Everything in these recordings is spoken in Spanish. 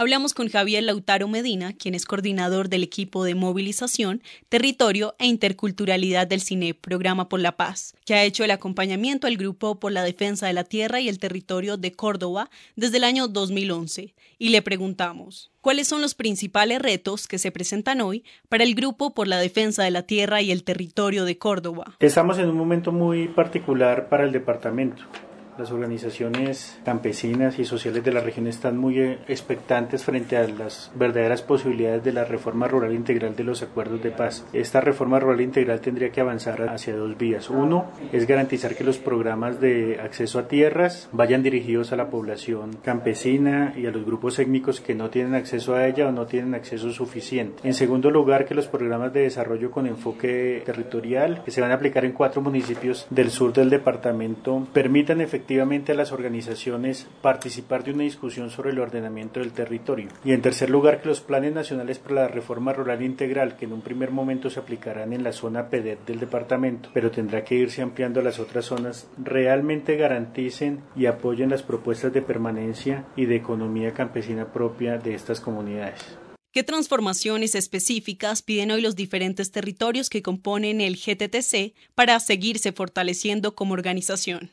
Hablamos con Javier Lautaro Medina, quien es coordinador del equipo de movilización, territorio e interculturalidad del CINE, Programa por la Paz, que ha hecho el acompañamiento al Grupo por la Defensa de la Tierra y el Territorio de Córdoba desde el año 2011. Y le preguntamos, ¿cuáles son los principales retos que se presentan hoy para el Grupo por la Defensa de la Tierra y el Territorio de Córdoba? Estamos en un momento muy particular para el departamento las organizaciones campesinas y sociales de la región están muy eh, expectantes frente a las verdaderas posibilidades de la reforma rural integral de los acuerdos de paz. Esta reforma rural integral tendría que avanzar hacia dos vías. Uno es garantizar que los programas de acceso a tierras vayan dirigidos a la población campesina y a los grupos étnicos que no tienen acceso a ella o no tienen acceso suficiente. En segundo lugar, que los programas de desarrollo con enfoque territorial que se van a aplicar en cuatro municipios del sur del departamento permitan efectivamente efectivamente a las organizaciones participar de una discusión sobre el ordenamiento del territorio. Y en tercer lugar, que los planes nacionales para la reforma rural integral, que en un primer momento se aplicarán en la zona PEDET del departamento, pero tendrá que irse ampliando a las otras zonas, realmente garanticen y apoyen las propuestas de permanencia y de economía campesina propia de estas comunidades. ¿Qué transformaciones específicas piden hoy los diferentes territorios que componen el GTTC para seguirse fortaleciendo como organización?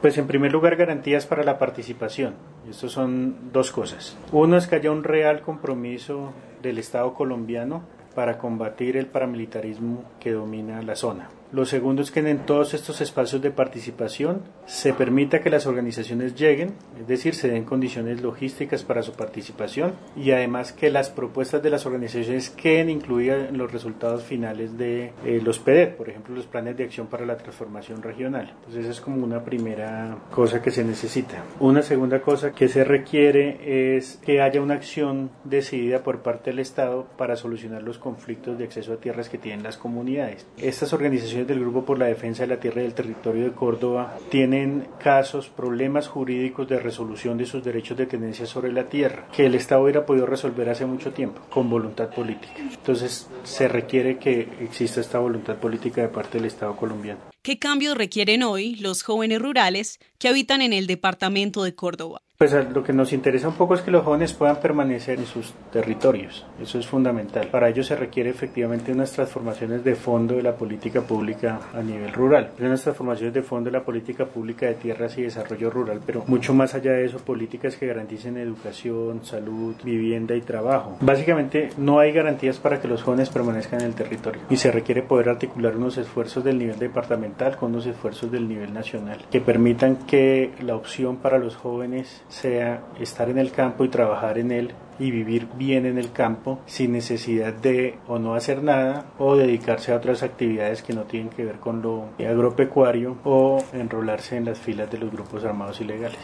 Pues en primer lugar garantías para la participación. Estos son dos cosas. Uno es que haya un real compromiso del Estado colombiano para combatir el paramilitarismo que domina la zona. Lo segundo es que en todos estos espacios de participación se permita que las organizaciones lleguen, es decir, se den condiciones logísticas para su participación y además que las propuestas de las organizaciones queden incluidas en los resultados finales de eh, los PEDET, por ejemplo, los planes de acción para la transformación regional. Entonces, esa es como una primera cosa que se necesita. Una segunda cosa que se requiere es que haya una acción decidida por parte del Estado para solucionar los conflictos de acceso a tierras que tienen las comunidades. Estas organizaciones del Grupo por la Defensa de la Tierra y del Territorio de Córdoba tienen casos, problemas jurídicos de resolución de sus derechos de tenencia sobre la tierra, que el Estado hubiera podido resolver hace mucho tiempo, con voluntad política. Entonces, se requiere que exista esta voluntad política de parte del Estado colombiano. ¿Qué cambios requieren hoy los jóvenes rurales que habitan en el departamento de Córdoba? Pues lo que nos interesa un poco es que los jóvenes puedan permanecer en sus territorios. Eso es fundamental. Para ello se requiere efectivamente unas transformaciones de fondo de la política pública a nivel rural. Unas transformaciones de fondo de la política pública de tierras y desarrollo rural, pero mucho más allá de eso, políticas que garanticen educación, salud, vivienda y trabajo. Básicamente no hay garantías para que los jóvenes permanezcan en el territorio y se requiere poder articular unos esfuerzos del nivel departamental con unos esfuerzos del nivel nacional que permitan que la opción para los jóvenes sea estar en el campo y trabajar en él y vivir bien en el campo sin necesidad de o no hacer nada o dedicarse a otras actividades que no tienen que ver con lo agropecuario o enrolarse en las filas de los grupos armados ilegales.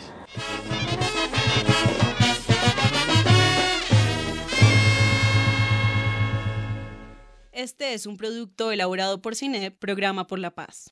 Este es un producto elaborado por CINE, Programa por la Paz.